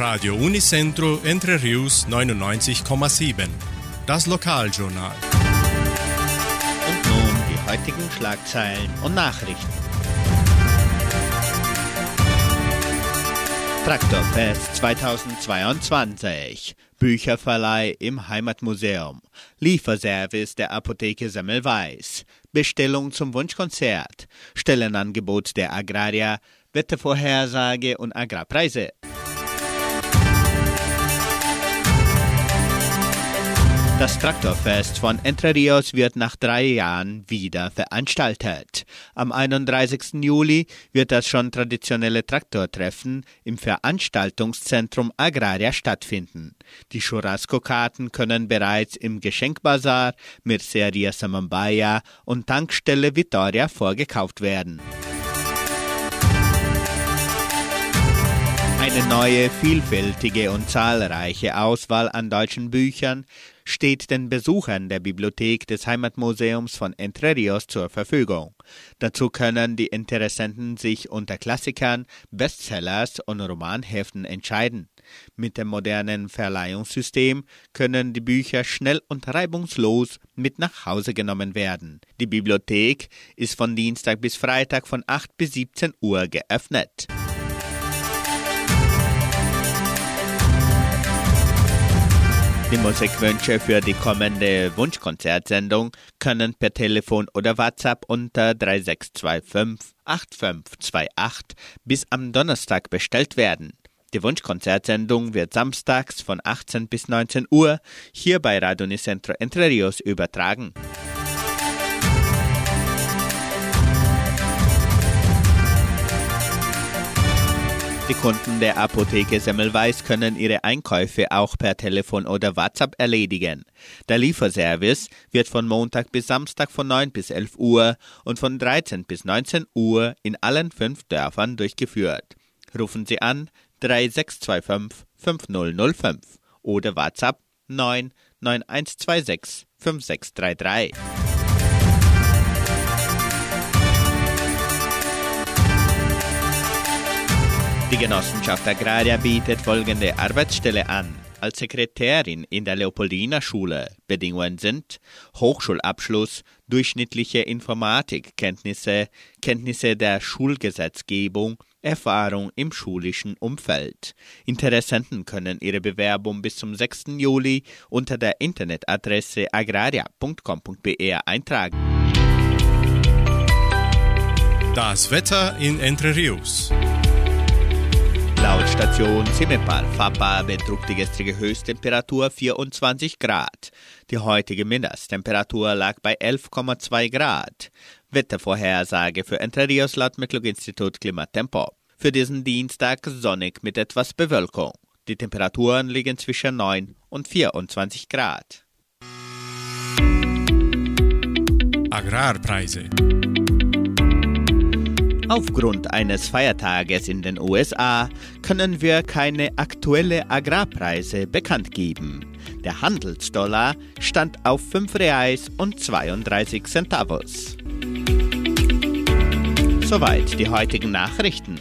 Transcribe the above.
Radio Unicentro Entre Rius 99,7. Das Lokaljournal. Und nun die heutigen Schlagzeilen und Nachrichten. Traktorfest 2022. Bücherverleih im Heimatmuseum. Lieferservice der Apotheke Semmelweis. Bestellung zum Wunschkonzert. Stellenangebot der Agraria. Wettervorhersage und Agrarpreise. Das Traktorfest von Entre Rios wird nach drei Jahren wieder veranstaltet. Am 31. Juli wird das schon traditionelle Traktortreffen im Veranstaltungszentrum Agraria stattfinden. Die Churrasco-Karten können bereits im Geschenkbazar, Merceria Samambaya und Tankstelle Vittoria vorgekauft werden. Eine neue, vielfältige und zahlreiche Auswahl an deutschen Büchern steht den Besuchern der Bibliothek des Heimatmuseums von Entre Rios zur Verfügung. Dazu können die Interessenten sich unter Klassikern, Bestsellers und Romanheften entscheiden. Mit dem modernen Verleihungssystem können die Bücher schnell und reibungslos mit nach Hause genommen werden. Die Bibliothek ist von Dienstag bis Freitag von 8 bis 17 Uhr geöffnet. Die Musikwünsche für die kommende Wunschkonzertsendung können per Telefon oder WhatsApp unter 3625 8528 bis am Donnerstag bestellt werden. Die Wunschkonzertsendung wird samstags von 18 bis 19 Uhr hier bei Radio Nicentro Entre Rios übertragen. Die Kunden der Apotheke Semmelweis können ihre Einkäufe auch per Telefon oder WhatsApp erledigen. Der Lieferservice wird von Montag bis Samstag von 9 bis 11 Uhr und von 13 bis 19 Uhr in allen fünf Dörfern durchgeführt. Rufen Sie an 3625 5005 oder WhatsApp 9 9126 5633. Die Genossenschaft Agraria bietet folgende Arbeitsstelle an. Als Sekretärin in der Leopoldina Schule. Bedingungen sind Hochschulabschluss, durchschnittliche Informatikkenntnisse, Kenntnisse der Schulgesetzgebung, Erfahrung im schulischen Umfeld. Interessenten können ihre Bewerbung bis zum 6. Juli unter der Internetadresse agraria.com.br eintragen. Das Wetter in Entre Rios. Laut Station Simepal Fapa betrug die gestrige Höchsttemperatur 24 Grad. Die heutige Mindesttemperatur lag bei 11,2 Grad. Wettervorhersage für Entre Rios laut Metlog-Institut Klimatempo. Für diesen Dienstag sonnig mit etwas Bewölkung. Die Temperaturen liegen zwischen 9 und 24 Grad. Agrarpreise. Aufgrund eines Feiertages in den USA können wir keine aktuelle Agrarpreise bekannt geben. Der Handelsdollar stand auf 5 Reais und 32 Centavos. Soweit die heutigen Nachrichten.